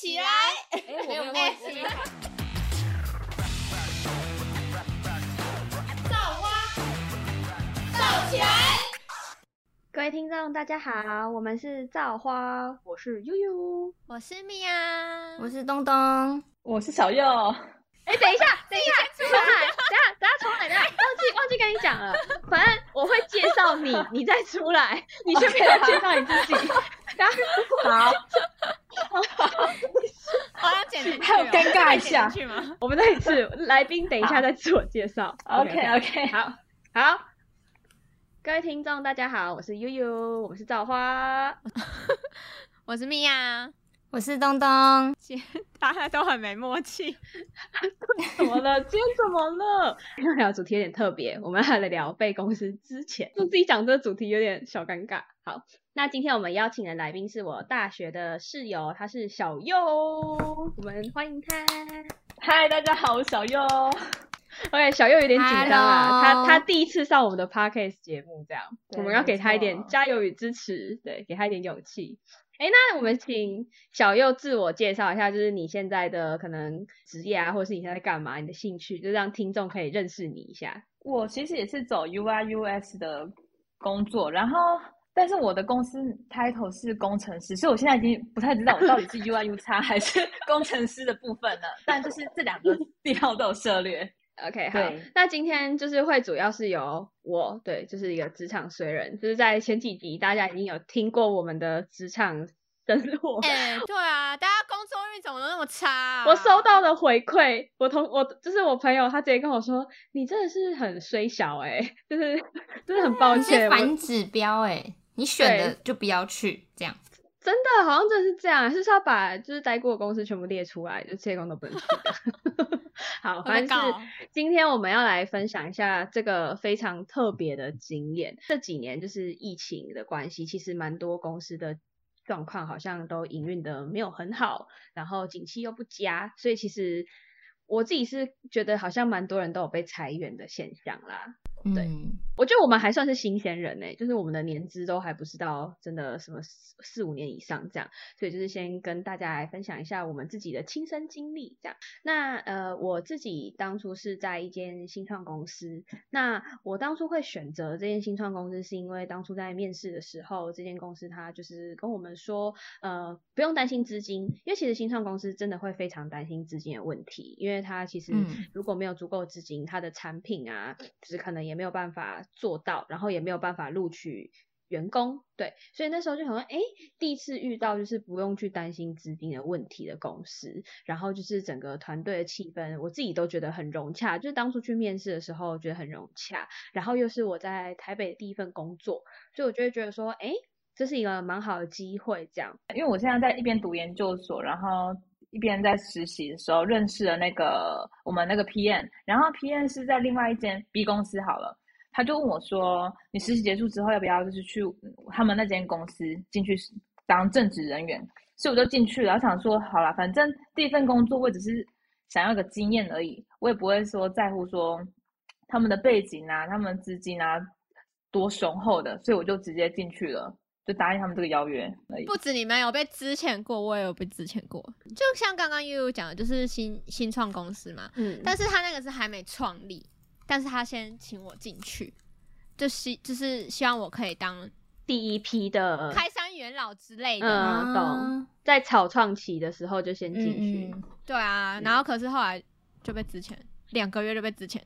起来！哎，我没有忘记。造花，造起来！各位听众，大家好，我们是造花，我是悠悠，我是米娅，我是东东，我是小右。哎，等一下，等一下，出来，等下，等下重来，等下，忘记忘记跟你讲了，反正我会介绍你，你再出来，你先不要介绍你自己。好，我 要剪进去，还有尴尬一下去吗？我们再一次，来宾等一下再自我介绍。OK OK，好，好，各位听众大家好，我是悠悠，我们是造花，我是米娅，我是东东。大家都很没默契。怎么了？今天怎么了？今天聊的主题有点特别，我们要来聊被公司之前，就自己讲这个主题有点小尴尬。好，那今天我们邀请的来宾是我大学的室友，他是小右，我们欢迎他。嗨，大家好，我是小右。OK，小右有点紧张啊，他他第一次上我们的 Podcast 节目，这样我们要给他一没点加油与支持，对，给他一点勇气。哎，那我们请小右自我介绍一下，就是你现在的可能职业啊，或者是你现在在干嘛，你的兴趣，就让听众可以认识你一下。我其实也是走 UI UX 的工作，然后但是我的公司 title 是工程师，所以我现在已经不太知道我到底是 UI U 叉还是 工程师的部分了。但就是这两个地方都有涉猎。OK，好，那今天就是会主要是由我，对，就是一个职场衰人，就是在前几集大家已经有听过我们的职场生活。哎、对啊，大家工作运怎么都那么差、啊？我收到的回馈，我同我就是我朋友，他直接跟我说，你真的是很衰小哎、就是真的 很抱歉，反指标哎、你选的就不要去这样。真的好像真的是这样，是不是要把就是待过的公司全部列出来，就这些公司都不能去。好，反正是今天我们要来分享一下这个非常特别的经验。这几年就是疫情的关系，其实蛮多公司的状况好像都营运的没有很好，然后景气又不佳，所以其实我自己是觉得好像蛮多人都有被裁员的现象啦。对。嗯，我觉得我们还算是新鲜人呢、欸就是我们的年资都还不是到真的什么四四五年以上这样，所以就是先跟大家来分享一下我们自己的亲身经历这样。那呃，我自己当初是在一间新创公司，那我当初会选择这间新创公司，是因为当初在面试的时候，这间公司它就是跟我们说，呃，不用担心资金，因为其实新创公司真的会非常担心资金的问题，因为它其实嗯。如果没有足够资金，它的产品啊，就是可能也没有办法做到，然后也没有办法录取员工，对，所以那时候就想说，哎，第一次遇到就是不用去担心资金的问题的公司，然后就是整个团队的气氛，我自己都觉得很融洽，就是当初去面试的时候觉得很融洽，然后又是我在台北第一份工作，所以我就会觉得说，哎，这是一个蛮好的机会，这样，因为我现在在一边读研究所，然后一边在实习的时候认识了那个我们那个 PM，然后 PM 是在另外一间 B 公司好了，他就问我说：“你实习结束之后要不要就是去他们那间公司进去当正职人员？”所以我就进去了，我想说好了，反正第一份工作我只是想要个经验而已，我也不会说在乎说他们的背景啊、他们资金啊多雄厚的，所以我就直接进去了，就答应他们这个邀约而已。不止你们有被之前过，我也有被之前过。就像刚刚悠悠讲的，就是新新创公司嘛，嗯，但是他那个是还没创立，但是他先请我进去，就希就是希望我可以当第一批的开山元老之类的。嗯懂在草创期的时候就先进去。嗯嗯对啊，然后可是后来就被之前两个月就被之前，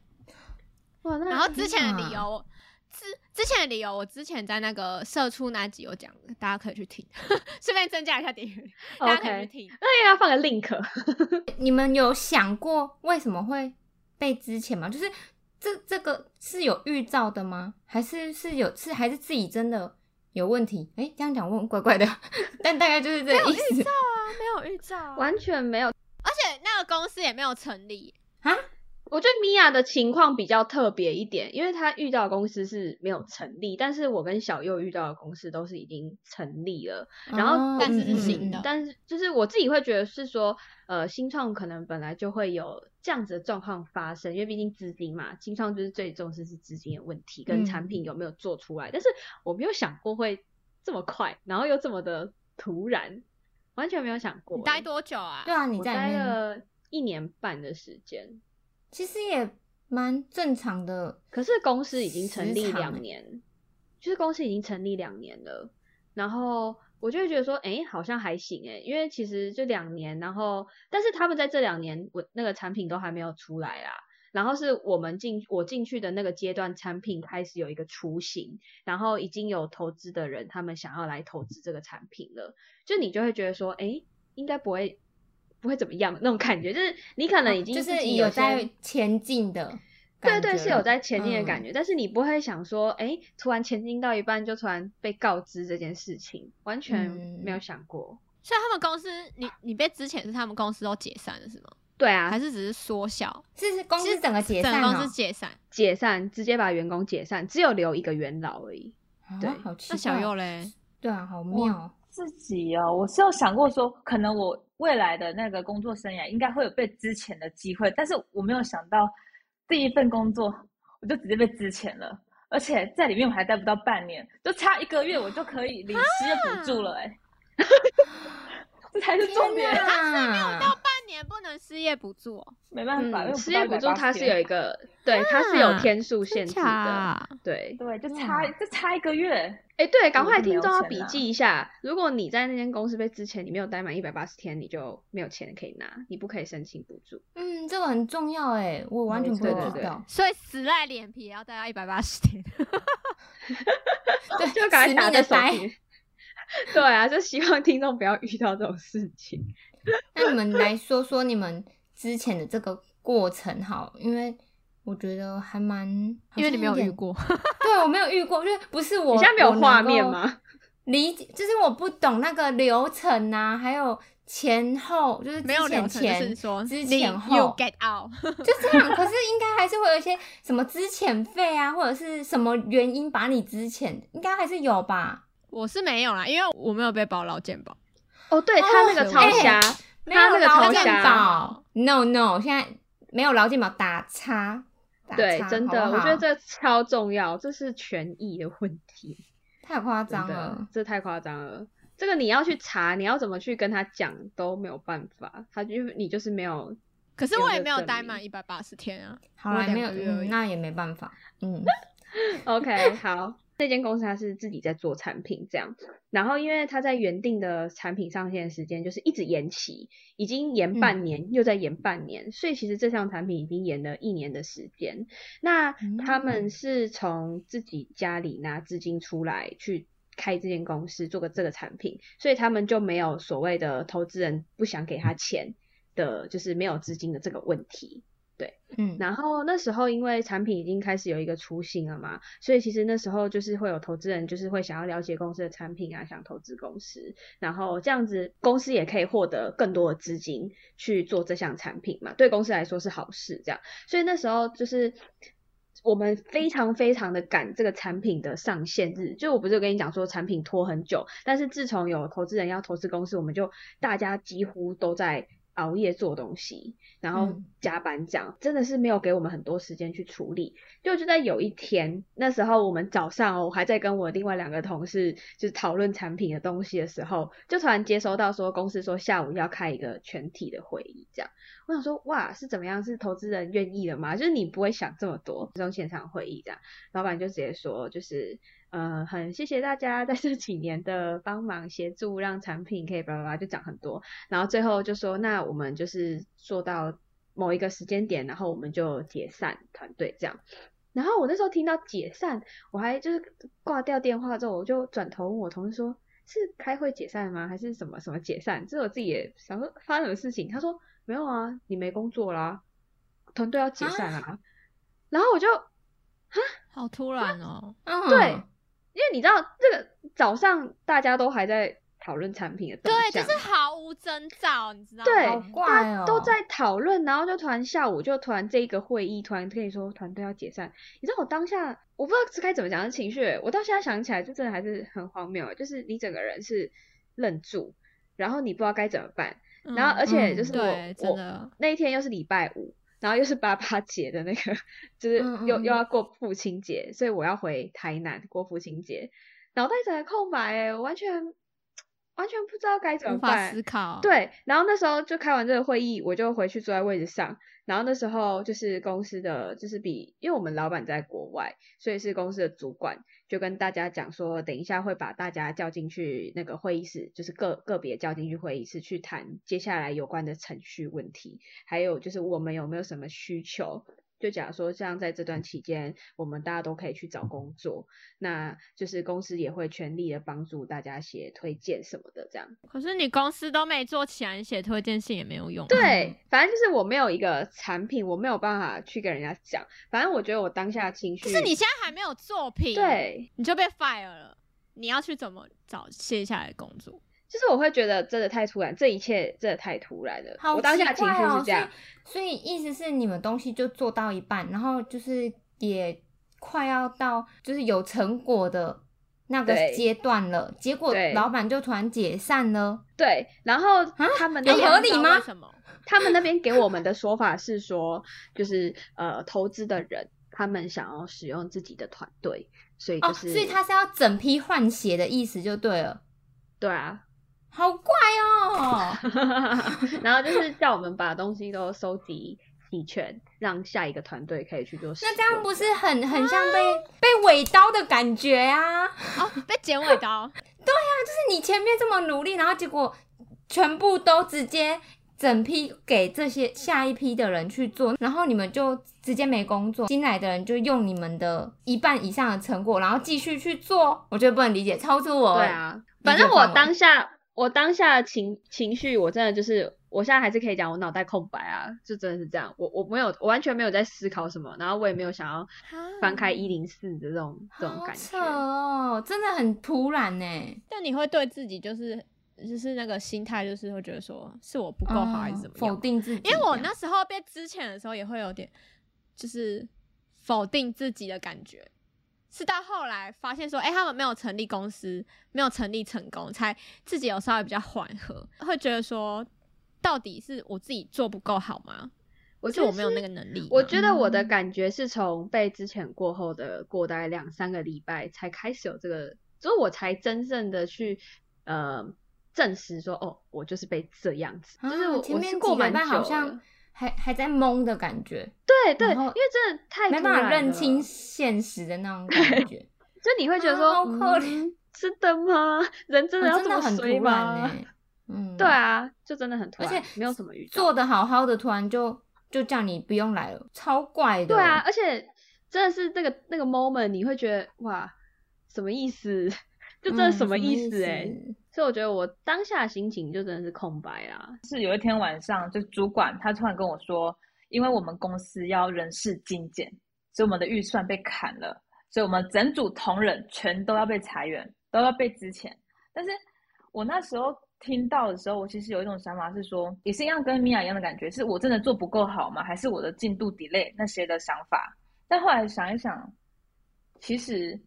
哇，那然后之前的理由，之之前的理由，我之前在那个社畜那集有讲的，大家可以去听，顺便增加一下点阅率，大家可以去听。那要放个 link。你们有想过为什么会被之前吗？就是这这个是有预兆的吗？还是是有是还是自己真的有问题？哎、这样讲问怪怪的，但大概就是这意思没有预兆啊，没有预兆啊，完全没有。而且那个公司也没有成立。啊。我觉得米娅的情况比较特别一点，因为她遇到的公司是没有成立，但是我跟小右遇到的公司都是已经成立了。然后哦但是是新的嗯但是就是我自己会觉得是说，呃，新创可能本来就会有这样子的状况发生，因为毕竟资金嘛，新创就是最重视是资金的问题跟产品有没有做出来。但是我没有想过会这么快，然后又这么的突然。完全没有想过。你待多久啊？对啊，你我待了一年半的时间，其实也蛮正常的。可是公司已经成立两年，就是公司已经成立两年了，然后我就会觉得说，哎、好像还行哎，因为其实就两年，然后但是他们在这两年，我那个产品都还没有出来啦。然后是我们进我进去的那个阶段，产品开始有一个雏形，然后已经有投资的人，他们想要来投资这个产品了，就你就会觉得说，哎，应该不会不会怎么样那种感觉，就是你可能已经哦就是有在前进的对对，是有在前进的感嗯觉，但是你不会想说，哎，突然前进到一半就突然被告知这件事情，完全没有嗯想过。所以他们公司，你你被之前是他们公司都解散了是吗？对啊还，是只是缩小？是是公司整个解散哦整个公司，解散。解散直接把员工解散，只有留一个元老而已。对啊好奇那小怪右嘞？对啊，好妙哦。自己哦，我是有想过说，可能我未来的那个工作生涯应该会有被支遣的机会，但是我没有想到第一份工作我就直接被支遣了，而且在里面我还待不到半年，就差一个月我就可以 领失业补助了、哎，这才是重点，天哪到半年不能失业补助哦，没办法，嗯，失业补助它是有一个，个，对，它是有啊天数限制的。假对，对，就差就差一个月，哎，对，赶快听众要笔记一下，如果你在那间公司被之前你没有待满一百八十天，你就没有钱可以拿，你不可以申请补助。嗯，这个很重要哎，我完全不知道。所以死赖脸皮也要待到一百八十天。对，就赶快死打在。手机。对啊，就希望听众不要遇到这种事情。那你们来说说你们之前的这个过程好，因为我觉得还蛮，因为你没有遇过。对，我没有遇过，就是不是我。你现在没有画面吗？理解，就是我不懂那个流程啊，还有前后，就是之没有前之你前后，get out。就这样。可是应该还是会有一些什么资遣费啊，或者是什么原因把你之前，应该还是有吧？我是没有啦，因为我没有被保劳健保。哦，对他那个超瞎，没有他那个超瞎保，no no，现在没有劳健保打叉，打对，叉真的，好好我觉得这超重要，这是权益的问题，太夸张了，。这太夸张了。这个你要去查，你要怎么去跟他讲都没有办法，他就你就是没有。可是我也没有待满一百八十天啊。好了，没有，那也没办法，嗯，OK，好，这间公司它是自己在做产品这样，然后因为它在原定的产品上线时间就是一直延期，已经延半年，又在延半年，所以其实这项产品已经延了一年的时间。那他们嗯是从自己家里拿资金出来去。开这间公司做个这个产品，所以他们就没有所谓的投资人不想给他钱的，就是没有资金的这个问题。嗯，然后那时候因为产品已经开始有一个雏形了嘛，所以其实那时候就是会有投资人就是会想要了解公司的产品啊，想投资公司，然后这样子公司也可以获得更多的资金去做这项产品嘛，对公司来说是好事这样。所以那时候就是我们非常非常的赶这个产品的上线日，就我不是有跟你讲说产品拖很久，但是自从有投资人要投资公司，我们就大家几乎都在熬夜做东西，然后嗯加班这样，真的是没有给我们很多时间去处理。就就在有一天，那时候我们早上哦，我还在跟我另外两个同事就是讨论产品的东西的时候，就突然接收到说公司说下午要开一个全体的会议，这样。我想说，哇，是怎么样？是投资人愿意了吗？就是你不会想这么多，这种现场会议这样，老板就直接说，就是呃，很谢谢大家在这几年的帮忙协助，让产品可以叭叭叭就讲很多，然后最后就说，那我们就是做到某一个时间点，然后我们就解散团队这样。然后我那时候听到解散，我还就是挂掉电话之后，我就转头问我同事说：“是开会解散吗？还是什么什么解散？”这我自己也想说发生什么事情。他说：“没有啊，你没工作啦，团队要解散啊。然后我就好突然哦。嗯，对，因为你知道这个早上大家都还在讨论产品的动对，就是毫无征兆，你知道吗？对好怪哦，都在讨论，然后就突然下午就突然这一个会议突然跟你说团队要解散，你知道我当下我不知道是该怎么讲的情绪，我到现在想起来就真的还是很荒谬，就是你整个人是愣住，然后你不知道该怎么办，嗯然后而且就是我、对，真我，那一天又是礼拜五，然后又是八八节的那个，就是又、嗯嗯嗯又要过父亲节，所以我要回台南过父亲节，脑袋整个空白哎，我完全完完全不知道该怎么办思。考。，对，然后那时候就开完这个会议，我就回去坐在位置上。然后那时候就是公司的，就是比，因为我们老板在国外，所以是公司的主管就跟大家讲说，等一下会把大家叫进去那个会议室，就是个个别叫进去会议室去谈接下来有关的程序问题，还有就是我们有没有什么需求。就假如说像在这段期间，我们大家都可以去找工作，那就是公司也会全力的帮助大家写推荐什么的，这样。可是你公司都没做起来，你写推荐信也没有用。，对，反正就是我没有一个产品，我没有办法去跟人家讲。反正我觉得我当下情绪，就是你现在还没有作品，，对，你就被 fire 了。你要去怎么找接下来的工作？就是我会觉得真的太突然，这一切真的太突然了。好我当下情绪是这样，所以，所以意思是你们东西就做到一半，然后就是也快要到就是有成果的那个阶段了，结果老板就突然解散了。对。然后他们那哎边合理吗为什么？他们那边给我们的说法是说，就是呃，投资的人他们想要使用自己的团队，所以就哦，是、所以他是要整批换血的意思就对了，对啊，好怪哦。然后就是叫我们把东西都收集齐全，让下一个团队可以去做。那这样不是很很像被、被尾刀的感觉啊？哦，被剪尾刀。对呀就是你前面这么努力，然后结果全部都直接整批给这些下一批的人去做，然后你们就直接没工作，新来的人就用你们的一半以上的成果，然后继续去做，我觉得不能理解，超出我对啊，反正我当下我当下的情情绪，我真的就是，我现在还是可以讲，我脑袋空白啊，就真的是这样，我我没有，我完全没有在思考什么，然后我也没有想要翻开一零四的这种这种感觉。哦，真的很突然呢。但你会对自己就是就是那个心态，就是会觉得说是我不够好还是怎么嗯否？定自己？因为我那时候被之前的时候也会有点就是否定自己的感觉，是到后来发现说，哎、他们没有成立公司，没有成立成功，才自己有稍微比较缓和，会觉得说，到底是我自己做不够好吗？我觉得是我没有那个能力。我觉得我的嗯感觉是从被之前过后的过大概两三个礼拜才开始有这个，所以我才真正的去呃证实说，哦，我就是被这样子，就是我啊前面几个礼是过蛮好像了还还在懵的感觉，对对，因为真的太没办法认清现实的那种感 觉。就你会觉得说，啊好可真的吗？人真的要这么很突衰然吗？呢。嗯，对，啊，就真的很突然而，且没有什么。做的好好的，突然就就叫你不用来了，超怪的。对啊，，而且真的是那个那个 moment，你会觉得哇，什么意思？就真的嗯什么意思思哎、所以我觉得我当下心情就真的是空白啊。是有一天晚上，就主管他突然跟我说，因为我们公司要人事精简，所以我们的预算被砍了，所以我们整组同仁全都要被裁员，都要被支遣。但是我那时候听到的时候，我其实有一种想法是说，也是一样跟米娅一样的感觉，是我真的做不够好吗？还是我的进度 delay 那些的想法？但后来想一想，其实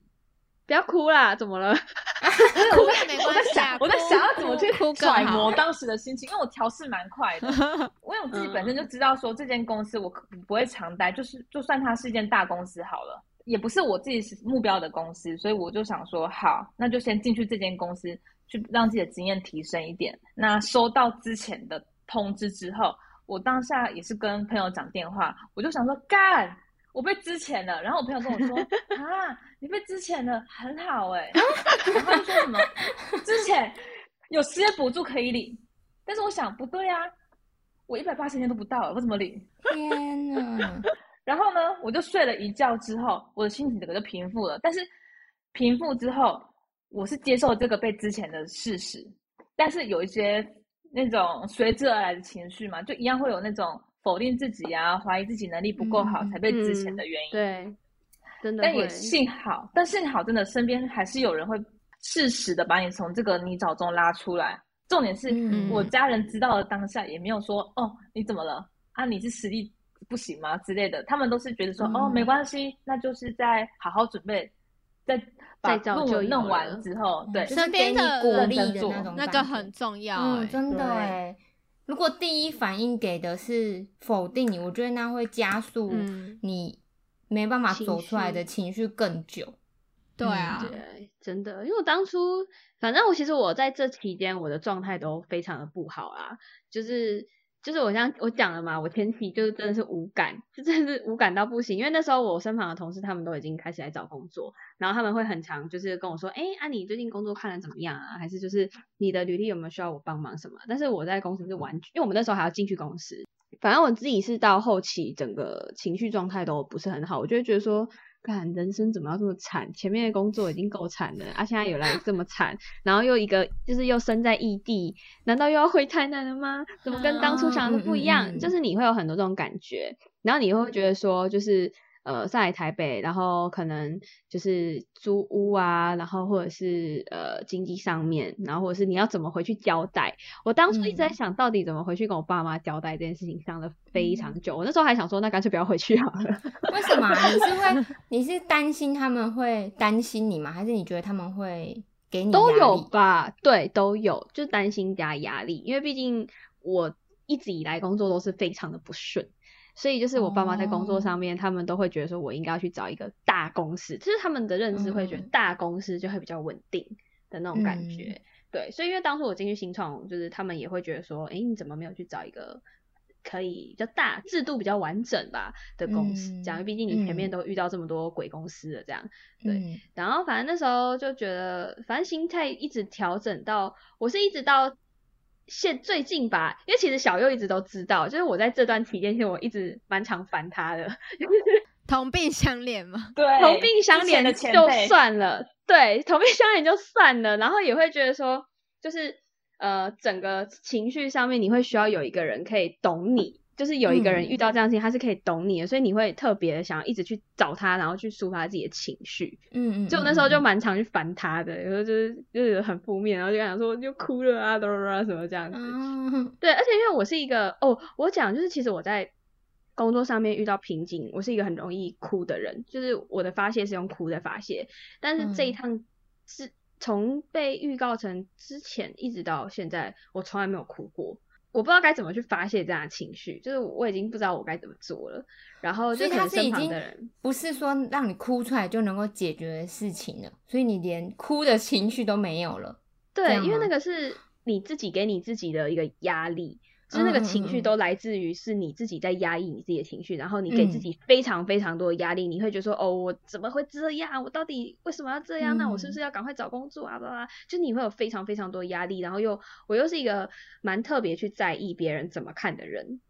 不要哭啦，怎么了？哭也没我在关系啊想，，我在想要怎么去揣摩。当时的心情，因为我调试蛮快的，因 为我自己本身就知道说这间公司我可不会常待，就是就算它是一间大公司好了，也不是我自己是目标的公司，所以我就想说，好，那就先进去这间公司，去让自己的经验提升一点。那收到之前的通知之后，我当下也是跟朋友讲电话，我就想说，干。我被之前了，然后我朋友跟我说 啊，你被之前了，很好哎、然后说什么之前有失业补助可以领，但是我想不对啊，我一百八十天都不到，我怎么领？天哪！然后呢，我就睡了一觉之后，我的心情整个就平复了。但是平复之后，我是接受这个被之前的事实，但是有一些那种随之而来的情绪嘛，就一样会有那种否定自己啊，怀疑自己能力不够好嗯才被之前的原因。对，真的但也幸好，但幸好真的身边还是有人会适时的把你从这个泥沼中拉出来。重点是、嗯。我家人知道了当下，也没有说哦你怎么了？啊你是实力不行吗？之类的，他们都是觉得说、哦嗯。没关系，那就是在好好准备，再把再造就有论文弄完之后，对，身边的鼓励的那种那个很重要。真的对。哎。如果第一反应给的是否定你，我觉得那会加速嗯。你没办法走出来的情绪更久。对啊，对，真的，因为我当初，反正我其实我在这期间我的状态都非常的不好啊，就是就是我像我讲了嘛，我前期就是真的是无感，就真的是无感到不行，因为那时候我身旁的同事他们都已经开始来找工作，然后他们会很常就是跟我说，哎，啊你最近工作看的怎么样啊？还是就是你的履历有没有需要我帮忙什么？但是我在公司是完全，因为我们那时候还要进去公司，反正我自己是到后期整个情绪状态都不是很好，我就会觉得说。看人生怎么要这么惨？前面的工作已经够惨了，啊，现在有来这么惨，然后又一个就是又身在异地，难道又要回台南了吗？怎么跟当初想的不一样？就是你会有很多这种感觉，然后你会觉得说，就是。呃，上海台北，然后可能就是租屋啊，然后或者是呃经济上面，然后或者是你要怎么回去交代？我当初一直在想到底怎么回去跟我爸妈交代这件事情，想了非常久。我那时候还想说，那干脆不要回去好了。为什么？你是会你是担心他们会担心你吗？还是你觉得他们会给你都有吧？对，都有，就担心加压力，因为毕竟我一直以来工作都是非常的不顺。所以就是我爸妈在工作上面，他们都会觉得说我应该要去找一个大公司，就是他们的认知会觉得大公司就会比较稳定的那种感觉。对，所以因为当初我进去新创，就是他们也会觉得说，哎，你怎么没有去找一个可以比较大、制度比较完整吧的公司？这样，毕竟你前面都遇到这么多鬼公司了，这样。对。然后反正那时候就觉得，反正心态一直调整到，我是一直到。现最近吧，因为其实小右一直都知道，就是我在这段期间，其实我一直蛮常烦他的，同病相怜嘛。对，同病相怜就算了，对，同病相怜就算了，然后也会觉得说，就是呃，整个情绪上面，你会需要有一个人可以懂你。就是有一个人遇到这样事情，他是可以懂你的，所以你会特别想要一直去找他，然后去抒发自己的情绪。嗯嗯。就那时候就蛮常去烦他的，有时候就是就是很负面，然后就想说就哭了啊，哆哆啊什么这样子。嗯。对，而且因为我是一个哦，我讲就是其实我在工作上面遇到瓶颈，我是一个很容易哭的人，就是我的发泄是用哭在发泄。但是这一趟是从被预告成之前一直到现在，我从来没有哭过。我不知道该怎么去发泄这样的情绪，就是我已经不知道我该怎么做了。然后，所以他是已经人不是说让你哭出来就能够解决的事情了，所以你连哭的情绪都没有了。对，因为那个是你自己给你自己的一个压力。就是那个情绪都来自于是你自己在压抑你自己的情绪，然后你给自己非常非常多的压力，你会觉得说哦，我怎么会这样？我到底为什么要这样？那我是不是要赶快找工作啊？吧吧，就你会有非常非常多压力，然后又我又是一个蛮特别去在意别人怎么看的人，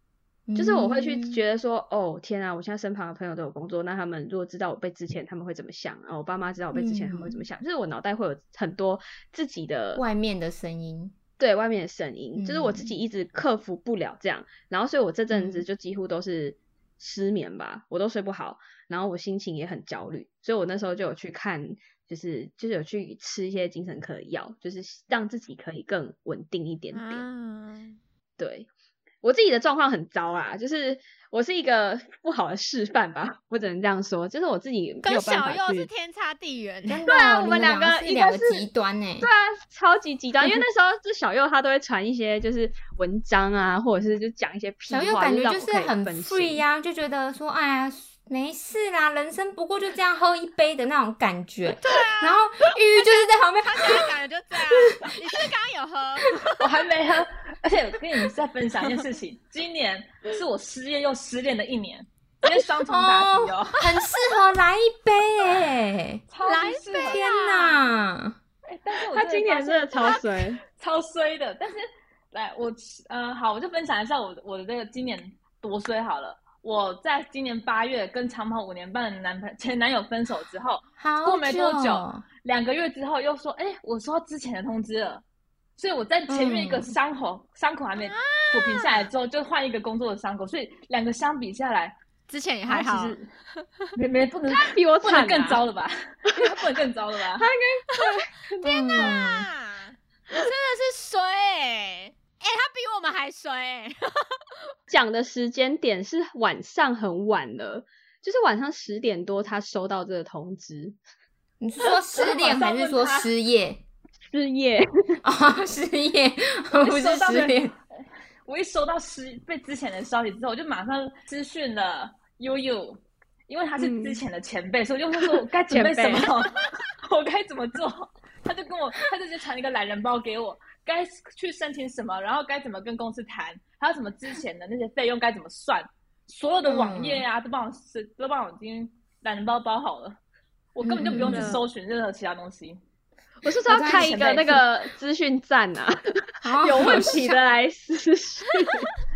就是我会去觉得说哦天啊，我现在身旁的朋友都有工作，那他们如果知道我被之前他们会怎么想然后？我爸妈知道我被之前他们会怎么想？就是我脑袋会有很多自己的外面的声音。对外面的声音，就是我自己一直克服不了这样，然后所以我这阵子就几乎都是失眠吧，我都睡不好，然后我心情也很焦虑，所以我那时候就有去看，就是就是有去吃一些精神科的药，就是让自己可以更稳定一点点。对我自己的状况很糟啊，就是。我是一个不好的示范吧，我只能这样说，就是我自己没有办法去。小右是天差地远，对啊，我们两个一个是极端呢，对啊，超级极端。因为那时候就小右他都会传一些就是文章啊，或者是就讲一些屁话，小右感觉就是很 free 呀，就觉得说哎呀。没事啦，人生不过就这样喝一杯的那种感觉。对啊，然后玉玉就是在旁边，他现在感觉就这样。你是不是刚刚有喝？我还没喝，而且我跟你们再分享一件事情，今年是我失业又失恋的一年，因为双重打击哦，很适合来一杯 哎，来一杯天哪！哎，但是他今年真的超衰，超衰的。但是来我呃好，我就分享一下我我的这个今年多衰好了。我在今年八月跟长跑五年半的男朋前男友分手之后，过没多久，两个月之后又说，哎，我收到之前的通知了，所以我在前面一个伤口伤口还没抚平下来之后，就换一个工作的伤口，所以两个相比下来，之前也还好，没没不能比我不能更糟了吧？他 不能更糟了吧？他应该天哪，真的是衰。哎，他比我们还衰。讲的时间点是晚上很晚了，就是晚上十点多，他收到这个通知。你是说失恋还是说失业？失业 啊，失业 不是失恋。我一收到失被之前的消息之后，我就马上私讯了悠悠，因为他是嗯之前的前辈，所以我就问说我该准备什么，我该怎么做？他就跟我，他就直接传了一个懒人包给我，该去申请什么，然后该怎么跟公司谈，还有什么之前的那些费用该怎么算，所有的网页啊、都帮我是都帮我已经懒人包包好了，我根本就不用去嗯搜寻任何其他东西。我是说要开一个那个资讯站啊，有问题的来私讯，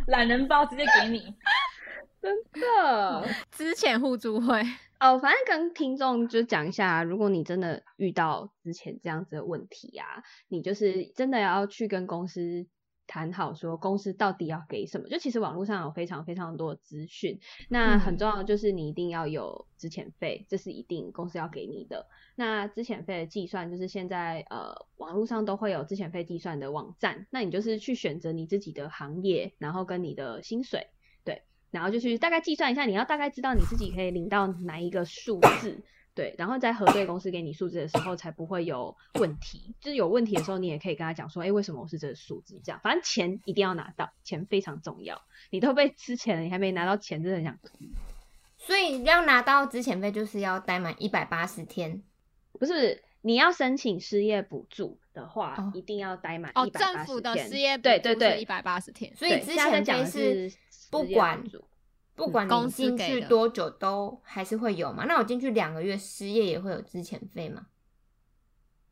懒人包直接给你，真的。之前互助会，哦，反正跟听众就讲一下，如果你真的遇到之前这样子的问题啊，你就是真的要去跟公司谈好，说公司到底要给什么。就其实网络上有非常非常多的资讯，那很嗯重要的就是你一定要有资遣费，这是一定公司要给你的。那资遣费的计算就是现在呃网络上都会有资遣费计算的网站，那你就是去选择你自己的行业，然后跟你的薪水。对，然后就去大概计算一下，你要大概知道你自己可以领到哪一个数字，对，然后在核对公司给你数字的时候，才不会有问题。就是有问题的时候，你也可以跟他讲说，哎，为什么我是这个数字？这样，反正钱一定要拿到，钱非常重要。你都被吃钱了，你还没拿到钱，真的很想哭。所以要拿到资遣费，就是要待满一百八十天。不是，你要申请失业补助的话，哦一定要待满哦，一百政府八十天。的失业补助对对对一百八十天，所以之前费的是不管不管公你进去多久都还是会有嘛？那我进去两个月失业也会有资遣费吗？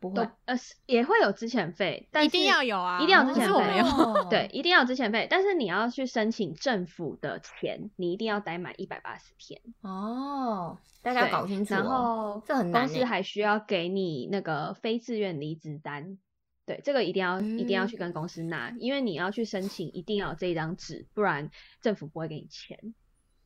不会，呃也会有资遣费，但一定要有啊，一定要有资遣费我没有。哦 对，一定要有资遣费，但是你要去申请政府的钱，你一定要待满一百八十天。哦，大家搞清楚、哦。然后这很公司还需要给你那个非自愿离职单。对，这个一定要、一定要嗯去跟公司拿，因为你要去申请，一定要有这一张纸，不然政府不会给你钱。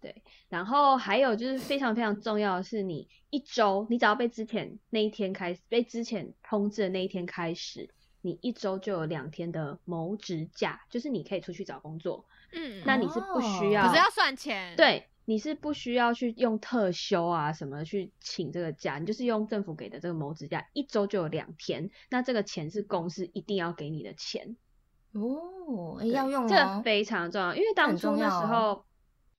对，然后还有就是非常非常重要的是，你一周，你只要被之前那一天开始，被之前通知的那一天开始，你一周就有两天的谋职假，就是你可以出去找工作，嗯，那你是不需哦要，可是要算钱。，对，你是不需要去用特休啊什么去请这个假，你就是用政府给的这个谋职假，一周就有两天，那这个钱是公司一定要给你的钱，哦，要用这。非常重要，因为当很初那时重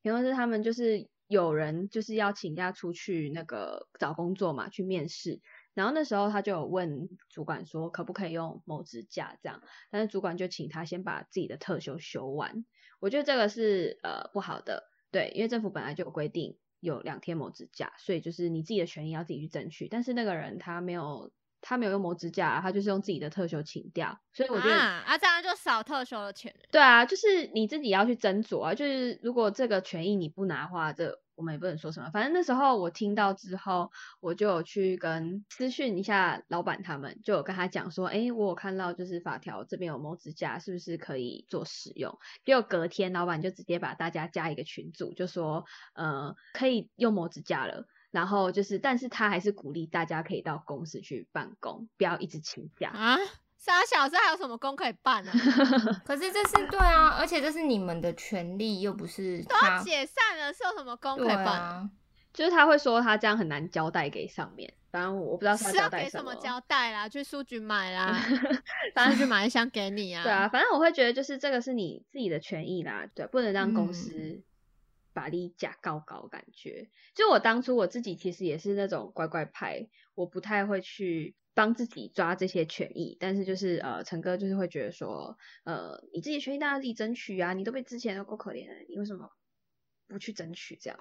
要哦候，平时他们就是有人就是要请假出去那个找工作嘛，去面试。然后那时候他就有问主管说可不可以用某职假这样，但是主管就请他先把自己的特休休完。我觉得这个是呃不好的，对，因为政府本来就有规定有两天某职假，所以就是你自己的权益要自己去争取。但是那个人他没有他没有用谋职假，他就是用自己的特休请掉，所以我觉得啊啊，这样就少特休的钱。对啊，就是你自己要去斟酌啊。就是如果这个权益你不拿的话，这我们也不能说什么。反正那时候我听到之后，我就有去跟私讯一下老板他们，就有跟他讲说，诶，我有看到就是法条这边有谋职假，是不是可以做使用？结果隔天老板就直接把大家加一个群组，就说，呃，可以用谋职假了。然后就是，但是他还是鼓励大家可以到公司去办公，不要一直请假。啊，三小子还有什么工可以办呢、可是这是对啊，而且这是你们的权利，又不是都要。解散了，是有什么工可以办？啊，就是他会说他这样很难交代给上面，反正我我不知道他是要交代么给什么交代啦？去书局买啦，反书局买一箱给你啊。对啊，，反正我会觉得就是这个是你自己的权益啦，对，不能让公嗯司把力假高高，感觉。就我当初我自己其实也是那种乖乖牌，我不太会去帮自己抓这些权益，但是就是呃，陈哥就是会觉得说，呃，你自己权益当然自己争取啊，你都被之前都够可怜了，你为什么不去争取这样？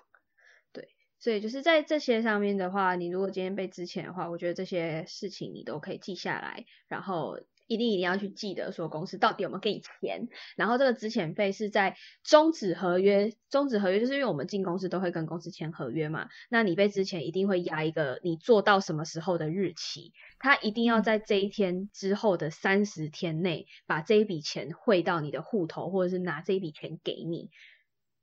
对。所以就是在这些上面的话，你如果今天被之前的话，我觉得这些事情你都可以记下来，然后一定一定要去记得说公司到底有没有给你钱，然后这个资遣费是在终止合约，终止合约就是因为我们进公司都会跟公司签合约嘛，那你被之前一定会压一个你做到什么时候的日期，他一定要在这一天之后的三十天内把这一笔钱汇到你的户头，或者是拿这一笔钱给你，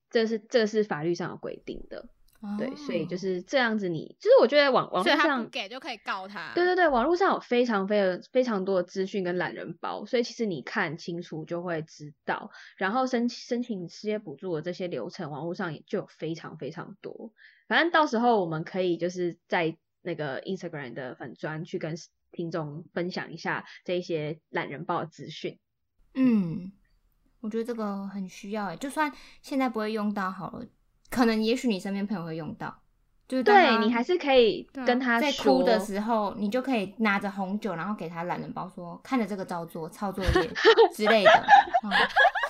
这是这是法律上有规定的。对，所以就哦是这样子你。就是我觉得网网络上不给就可以告他。对对对，网络上有非常非常非常多的资讯跟懒人包，所以其实你看清楚就会知道。然后申申请失业补助的这些流程，网络上也就有非常非常多。反正到时候我们可以就是在那个 Instagram 的粉专去跟听众分享一下这一些懒人包的资讯。嗯，我觉得这个很需要诶，就算现在不会用到好了，可能也许你身边朋友会用到，就是对你还是可以跟他在哭的时候，你就可以拿着红酒，然后给他懒人包说，看着这个照做抄作业 之类的，嗯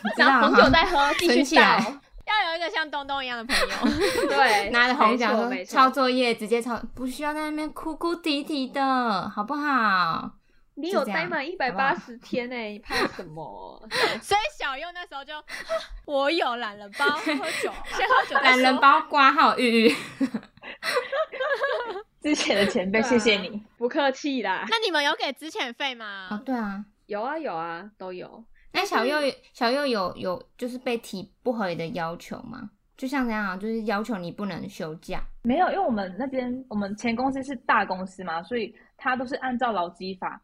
你知道然后红酒再喝，继续存起来倒。要有一个像东东一样的朋友。对，拿着红没酒抄作业，直接抄，不需要在那边哭哭啼啼的，好不好？你有待满一百八十天呢、你怕什么？所以小右那时候就，我有懒人包，喝酒，先喝酒懒人。包挂号玉玉，之前的前辈，谢谢你。不客气啦。那你们有给之前费哦吗？对啊。有啊有啊都有。那小右小右有有就是被提不合理的要求吗？就像这样，就是要求你不能休假。没有，因为我们那边我们前公司是大公司嘛，所以他都是按照劳基法，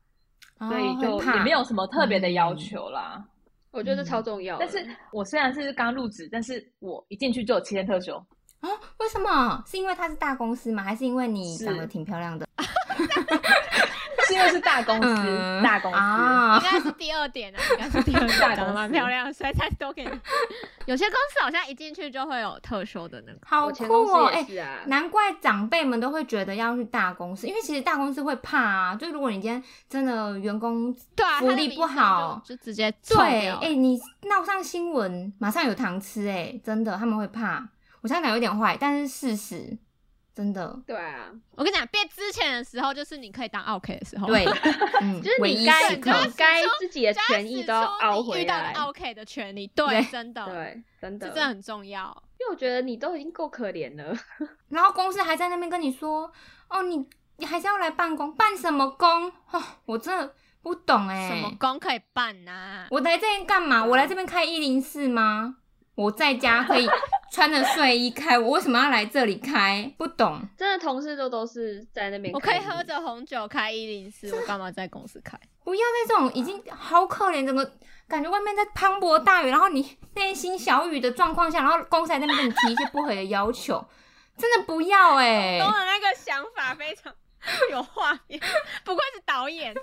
所以就也没有什么特别的要求啦。我觉得嗯超重要的。但是我虽然是刚入职，但是我一进去就有七天特休。啊，为什么？是因为它是大公司吗？还是因为你长得挺漂亮的？是因为是大公司，嗯大公司。啊应，该是第二点啊，应该是第二点，大公司长得蛮漂亮，所以才都给你。有些公司好像一进去就会有特休的那个。好酷哦！哎、难怪长辈们都会觉得要去大公司，因为其实大公司会怕啊。就如果你今天真的员工福利不好，就就直接臭对，掉哎、你闹上新闻，马上有糖吃、哎，真的他们会怕。我现在讲有点坏，但是事实真的对啊，我跟你讲，变之前的时候，就是你可以当 OK 的时候。对，嗯，就是你该你该自己的权益都要使出凹你遇到回来。OK 的权利，对，真的，对，真的，这真的很重要。因为我觉得你都已经够可怜了。然后公司还在那边跟你说，哦，你你还是要来办公，办什么工？哦，我真的不懂哎、什么工可以办呐？我来这边干嘛？我来这边开一零四吗？我在家可以穿着睡衣开，我为什么要来这里开？不懂。真的同事都都是在那边，我可以喝。着红酒开一零四，我干嘛在公司开？不要在这种已经好可怜，整个感觉外面在磅礴大雨，然后你内心小雨的状况下，然后公司还在那边跟你提一些不合理的要求，真的不要哎、我的那个想法非常有画面，不愧是导演。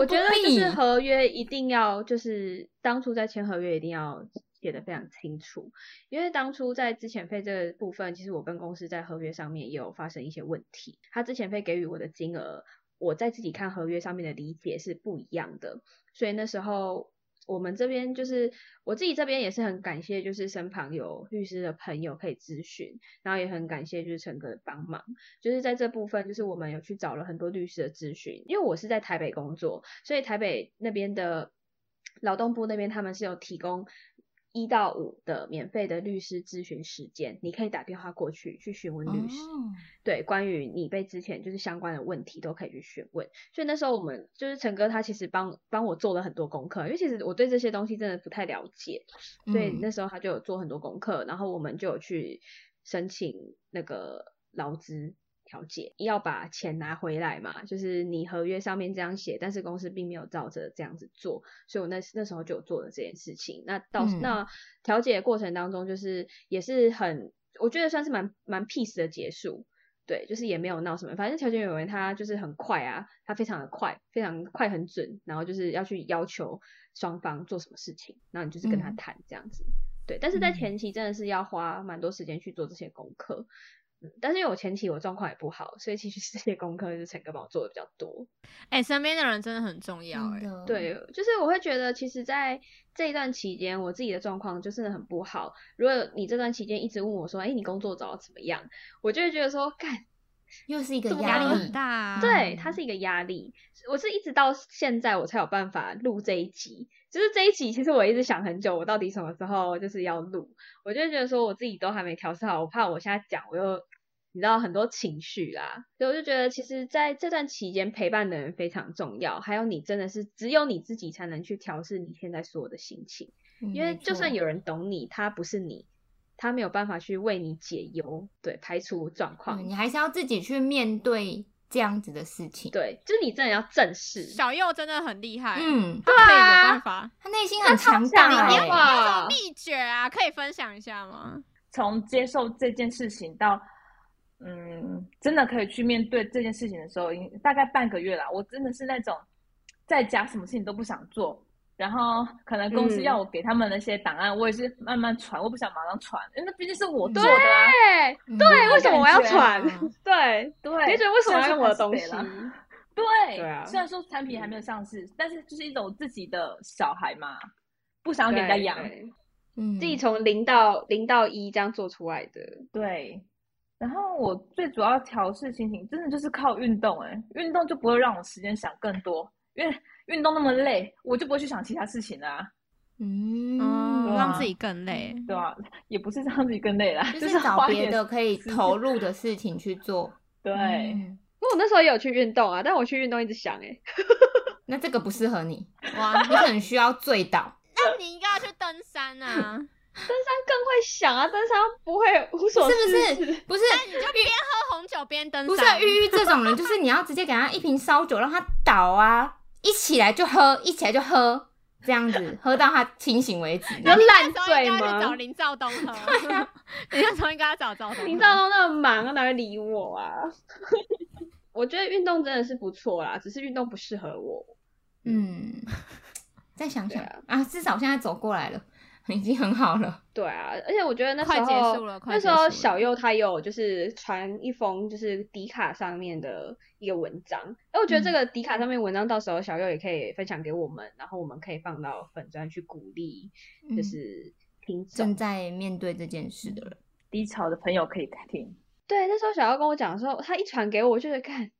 我觉得就是合约一定要，就是当初在签合约一定要写的非常清楚，因为当初在资遣费这个部分，其实我跟公司在合约上面也有发生一些问题，他资遣费给予我的金额，我在自己看合约上面的理解是不一样的，所以那时候。我们这边就是我自己这边也是很感谢，就是身旁有律师的朋友可以咨询，然后也很感谢就是陈哥的帮忙。就是在这部分，就是我们有去找了很多律师的咨询，因为我是在台北工作，所以台北那边的劳动部那边他们是有提供一到五的免费的律师咨询时间，你可以打电话过去去询问律师。哦对，关于你被之前就是相关的问题都可以去询问。所以那时候我们就是陈哥他其实帮帮我做了很多功课，因为其实我对这些东西真的不太了解，所以嗯那时候他就有做很多功课，然后我们就有去申请那个劳资调解，要把钱拿回来嘛，就是你合约上面这样写，但是公司并没有照着这样子做，所以我那那时候就做了这件事情。那到、嗯那调解的过程当中，就是也是很，我觉得算是蛮蛮 peace 的结束。对，就是也没有闹什么，反正调解委员他就是很快啊，他非常的快，非常快很准，然后就是要去要求双方做什么事情，然后你就是跟他嗯谈这样子。对，但是在嗯前期真的是要花蛮多时间去做这些功课。嗯，但是因为我前期我状况也不好，所以其实这些功课是陈哥帮我做的比较多。哎、身边的人真的很重要、哎，对，就是我会觉得，其实，在这一段期间，我自己的状况就真的很不好。如果你这段期间一直问我说，哎，你工作找的怎么样？我就会觉得说，干，又是一个压力很。大、啊。对，它是一个压力。我是一直到现在我才有办法录这一集。就是这一集，其实我一直想很久，我到底什么时候就是要录？我就觉得说我自己都还没调试好，我怕我现在讲我又你知道很多情绪啦，所以我就觉得其实在这段期间陪伴的人非常重要，还有你真的是只有你自己才能去调试你现在所有的心情，嗯因为就算有人懂你，他不是你。他没有办法去为你解忧，对，排除状况，嗯你还是要自己去面对这样子的事情。，对，就是你真的要正视。小右真的很厉害，嗯，他可以有啊办法。他内心很强大你有什么，秘诀啊，可以分享一下吗？从接受这件事情到，嗯，真的可以去面对这件事情的时候，已经大概半个月了。我真的是那种在家什么事情都不想做，然后可能公司嗯要我给他们那些档案，我也是慢慢传，我不想马上传，因为那毕竟是我做的啊。对嗯对，为什么我要传啊？对，对，你觉得为什么要用我的虽东西？对，对啊虽然说产品还没有上市，但是就是一种自己的小孩嘛，不想要给人家对养。嗯，自己从零到零到一这样做出来的。对，然后我最主要调试心情，真的就是靠运动、欸。哎，运动就不会让我时间想更多，因为运动那么累，我就不会去想其他事情啦、嗯，让自己更累。对吧、也不是让自己更累啦，就是是找别的可以投入的事情去做。对。嗯不过我那时候也有去运动啊，但我去运动一直想、欸，那这个不适合你，哇，你可能需要醉倒。那你应该要去登山啊！登山更会想啊，登山不会无所是不事是事？？不是，那你就边喝红酒边登山。不是啊玉玉这种人，就是你要直接给他一瓶烧酒，让他倒啊，一起来就喝，一起来就喝，这样子 喝到他清醒为止。你那你说烂醉该去找？林兆东喝。你那时候应该要找赵东。林兆东那么忙，他哪会理我啊？我觉得运动真的是不错啦，只是运动不适合我。嗯，再想想对啊啊，至少现在走过来了，已经很好了。对啊，而且我觉得那时快候结束了快那时候小右他有就是传一封就是迪卡上面的一个文章，哎，我觉得这个迪卡上面文章到时候小右也可以分享给我们，然后我们可以放到粉专去鼓励，嗯就是听众。正在面对这件事的人，低潮的朋友可以听。对，那时候小右跟我讲的时候，他一传给我，我就觉得看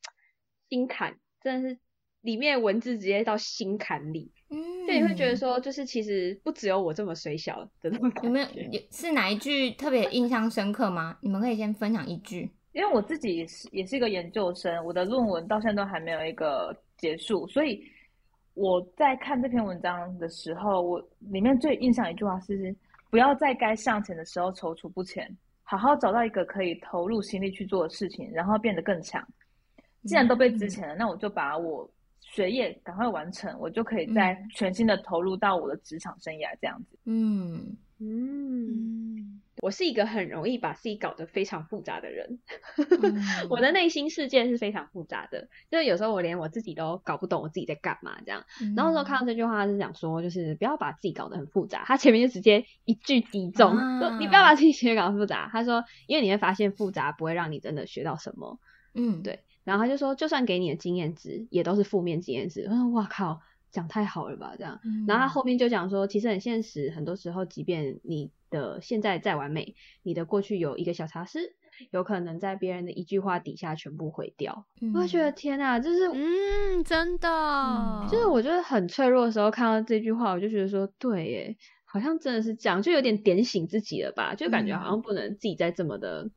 心坎，真的是里面文字直接到心坎里，嗯就你会觉得说，就是其实不只有我这么水小的那种感觉。有没有有是哪一句特别印象深刻吗？你们可以先分享一句。因为我自己也是也是一个研究生，我的论文到现在都还没有一个结束，所以我在看这篇文章的时候，我里面最印象一句话是：不要在该向前的时候踌躇不前，好好找到一个可以投入心力去做的事情，然后变得更强。既然都被嗯之前了，那我就把我学业赶快完成，我就可以再嗯全心的投入到我的职场生涯这样子。嗯，嗯，嗯，我是一个很容易把自己搞得非常复杂的人，嗯 我的内心世界是非常复杂的，就是有时候我连我自己都搞不懂我自己在干嘛这样。然后那时候看到这句话，是讲说，就是不要把自己搞得很复杂。他前面就直接一句击中，啊说你不要把自己学搞复杂。他说，因为你会发现复杂不会让你真的学到什么。嗯，对然后他就说，就算给你的经验值，也都是负面经验值。我说，哇靠，讲太好了吧这样。嗯，然后他后面就讲说，其实很现实，很多时候，即便你的现在再完美，你的过去有一个小瑕疵，有可能在别人的一句话底下全部毁掉。嗯我就觉得天啊，就是、嗯，真的，嗯就是我觉得很脆弱的时候，看到这句话，我就觉得说，对耶，好像真的是这样，就有点点醒自己了吧，就感觉嗯好像不能自己再这么的。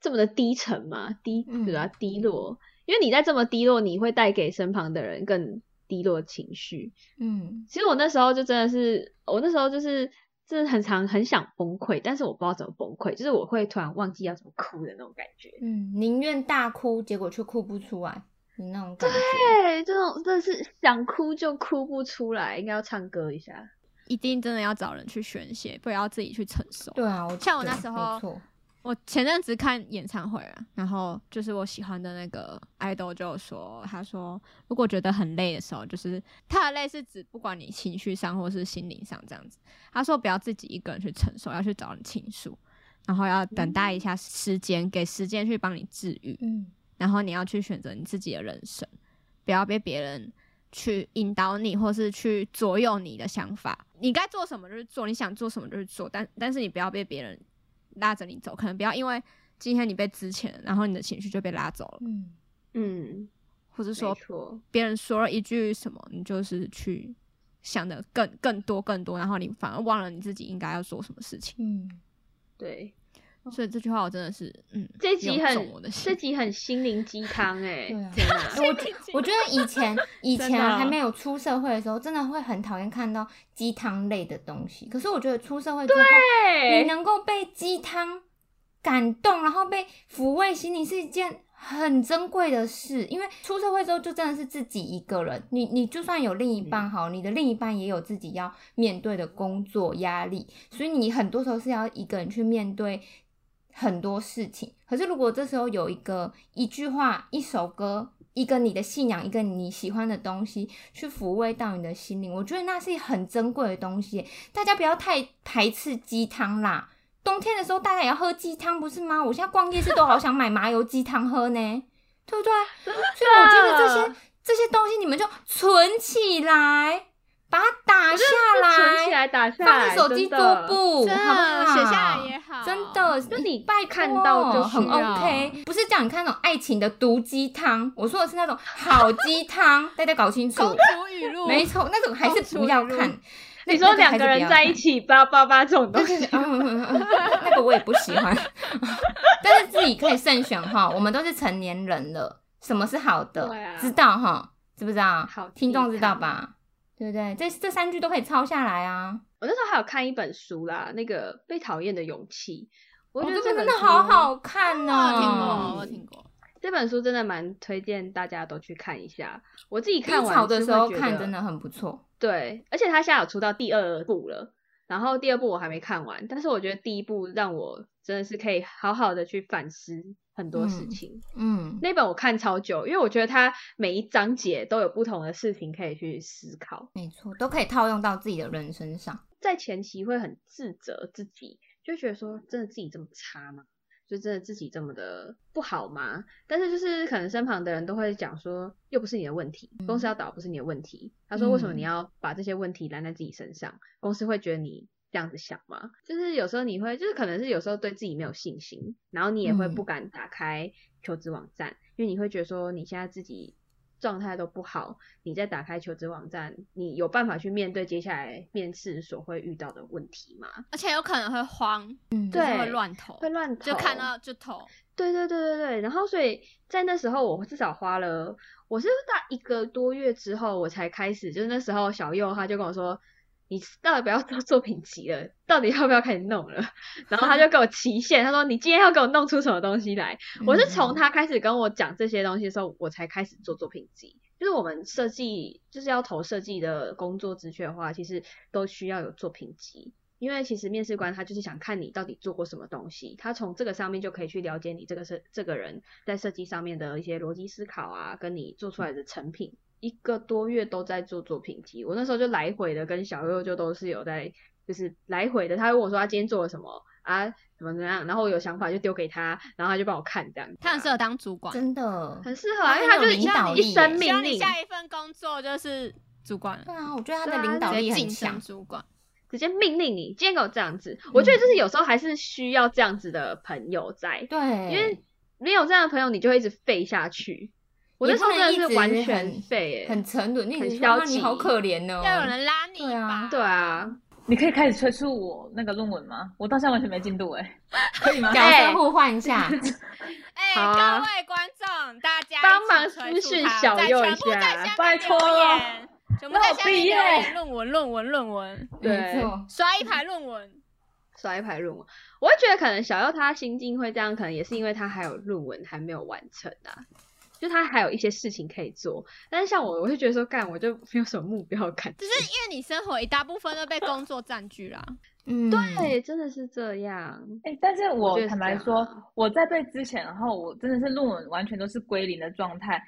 这么的低沉嘛，低嗯对吧？低落，因为你在这么低落，你会带给身旁的人更低落的情绪。嗯其实我那时候就真的是，我那时候就是真的很常很想崩溃，但是我不知道怎么崩溃，就是我会突然忘记要怎么哭的那种感觉。嗯，宁愿大哭，结果却哭不出来的那种感觉。对，这种真的是想哭就哭不出来，应该要唱歌一下。一定真的要找人去宣泄，不要自己去承受。对啊，我像我那时候没错我前阵子看演唱会啊，然后就是我喜欢的那个 idol 就说，他说如果觉得很累的时候，就是他的累是指不管你情绪上或是心灵上这样子。他说不要自己一个人去承受，要去找人倾诉，然后要等待一下时间，给时间去帮你治愈，嗯然后你要去选择你自己的人生，不要被别人去引导你，或是去左右你的想法。你该做什么就是做，你想做什么就是做，但但是你不要被别人拉着你走，可能不要因为今天你被之前，然后你的情绪就被拉走了，嗯。嗯，或者说，别人说了一句什么，你就是去想的更更多更多，然后你反而忘了你自己应该要做什么事情。嗯，对，所以这句话我真的是，嗯，这集很这集很心灵鸡汤哎，对啊！我 我觉得以前 以前还没有出社会的时候，真的会很讨厌看到鸡汤类的东西。可是我觉得出社会之后，你，能够被鸡汤感动，然后被抚慰心灵，是一件很珍贵的事。因为出社会之后，就真的是自己一个人。你你就算有另一半好，你的另一半也有自己要面对的工作压力，所以你很多时候是要一个人去面对很多事情。可是如果这时候有一个一句话、一首歌、一个你的信仰，一个你喜欢的东西，去抚慰到你的心灵，我觉得那是很珍贵的东西。大家不要太排斥鸡汤啦。冬天的时候，大家也要喝鸡汤，不是吗？我现在逛夜市都好想买麻油鸡汤喝呢，对不对？所以我觉得这些这些东西，你们就存起来，把它打下来存起来，打下放来，在手机桌布，好不好？写下来也好。真的，就你拜看到就很 OK，不是叫你看那种爱情的毒鸡汤，我说的是那种好鸡汤，大家搞清楚。没错，那种还是不要看。你说两那个人在一，起叭叭叭这种东西。那个我也不喜欢。但是自己可以慎选哈，我们都是成年人了，什么是好的，知道哈，知不知道？好听众知道吧？对不对？这这三句都可以抄下来啊。我那时候还有看一本书啦，那个《被讨厌的勇气》，我觉得哦这这本真的好好看我有听过，哦。我听过。这本书真的蛮推荐大家都去看一下。我自己看完的时候觉得看真的很不错。对，而且它现在有出到第二部了，然后第二部我还没看完，但是我觉得第一部让我真的是可以好好的去反思很多事嗯情。嗯，那本我看超久，因为我觉得它每一章节都有不同的事情可以去思考，没错，都可以套用到自己的人身上。在前期会很自责自己，就觉得说真的自己这么差吗？就真的自己这么的不好吗？但是就是可能身旁的人都会讲说，又不是你的问题，公司要倒不是你的问题。他说为什么你嗯要把这些问题揽在自己身上？公司会觉得你这样子想吗？就是有时候你会，就是可能是有时候对自己没有信心，然后你也会嗯不敢打开求职网站，因为你会觉得说你现在自己状态都不好，你再打开求职网站，你有办法去面对接下来面试所会遇到的问题吗？而且有可能会慌，嗯，就是对会乱投，会乱投，就看到就投。对对对对对，然后所以在那时候，我至少花了，我是大一个多月之后，我才开始，就是那时候小右他就跟我说，你到底不要做 作品集了，到底要不要开始弄了？然后他就给我期限，他说你今天要给我弄出什么东西来？我是从他开始跟我讲这些东西的时候，我才开始做作品集。就是我们设计，就是要投设计的工作职缺的话，其实都需要有作品集。因为其实面试官他就是想看你到底做过什么东西，他从这个上面就可以去了解你这个是这个人在设计上面的一些逻辑思考啊，跟你做出来的成品。一个多月都在做作品集，我那时候就来回的跟小佑就都是有在，就是来回的。他会问我说他今天做了什么啊，怎么怎么样，然后我有想法就丢给他，然后他就帮我看这样。他很适合当主管，真的，很适合啊，因为他就是很有领导一力耶声命令，你下一份工作就是主管了，对啊，我觉得他的领导力很强。主管。直接命令你，今天给我这样子。我觉得就是有时候还是需要这样子的朋友在，对，因为没有这样的朋友，你就会一直废下去。我那时候真的是完全废、欸，很沉沦，你很消极啊你好可怜哦，要有人拉你一对啊把，对啊，你可以开始催促我那个论文吗？我到现在完全没进度哎、可以吗？角色互换一下，哎、各位观众，大家帮忙催私讯促小右一下拜托留言全部在下 毕业言论文论文论文，对没错，刷一排论文。刷一排论文。我会觉得可能小佑他心境会这样，可能也是因为他还有论文还没有完成啊，就他还有一些事情可以做。但是像我，我就觉得说，干我就没有什么目标感。只是 因为你生活一大部分都被工作占据啦。嗯，对，真的是这样。哎、但是我坦白说我在被之前，然后我真的是论文完全都是归零的状态，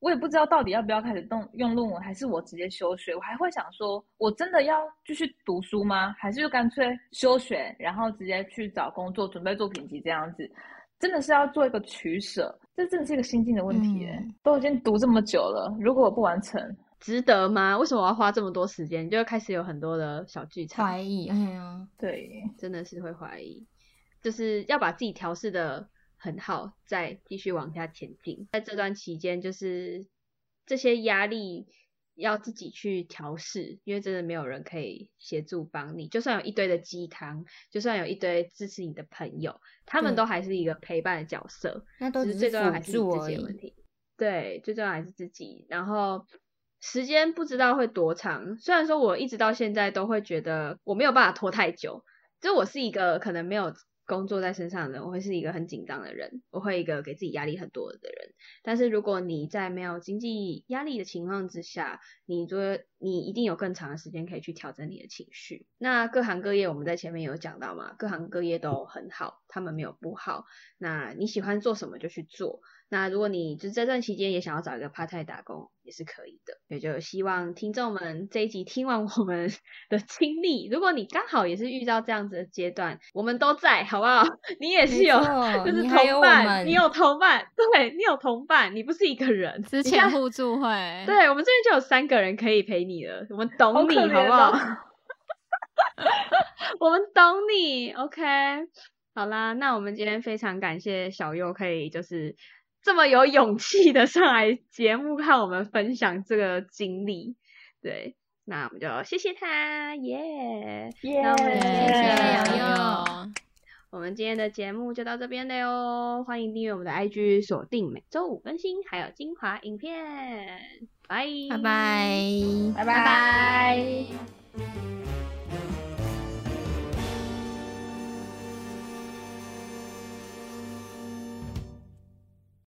我也不知道到底要不要开始动用论文，还是我直接休学。我还会想说，我真的要继续读书吗？还是就干脆休学，然后直接去找工作，准备作品集这样子？真的是要做一个取舍，这真的是一个心境的问题耶。嗯都已经读这么久了，如果我不完成，值得吗？为什么我要花这么多时间？就会开始有很多的小剧场。怀疑，哎呀，对，真的是会怀疑，就是要把自己调试的很好，再继续往下前进。在这段期间，就是这些压力要自己去调试，因为真的没有人可以协助帮你。就算有一堆的鸡汤，就算有一堆支持你的朋友，他们都还是一个陪伴的角色。那都是最重要还辅是你自。己的问题。对，最重要还是自己。然后时间不知道会多长，虽然说我一直到现在都会觉得我没有办法拖太久，就我是一个可能没有工作在身上的，我会是一个很紧张的人，我会一个给自己压力很多的人。但是如果你在没有经济压力的情况之下，你觉得你一定有更长的时间可以去调整你的情绪。那各行各业我们在前面有讲到嘛，各行各业都很好，他们没有不好。那你喜欢做什么就去做。那如果你就这段期间也想要找一个 part time 打工，也是可以的。也就希望听众们这一集听完我们 的经历，如果你刚好也是遇到这样子的阶段，我们都在，好不好？你也是有，就是同伴，你有同伴，对你有同伴，你不是一个人。之前互助会，对我们这边就有三个人可以陪你了，我们懂你，好不好？我们懂你，OK。好啦，那我们今天非常感谢小优，可以就是。这么有勇气的上来节目看我们分享这个经历，对，那我们就谢谢他，耶，耶，谢谢悠悠，我们今天的节目就到这边了哟，欢迎订阅我们的 IG，锁定每周五更新，还有精华影片，拜拜。拜拜。拜拜。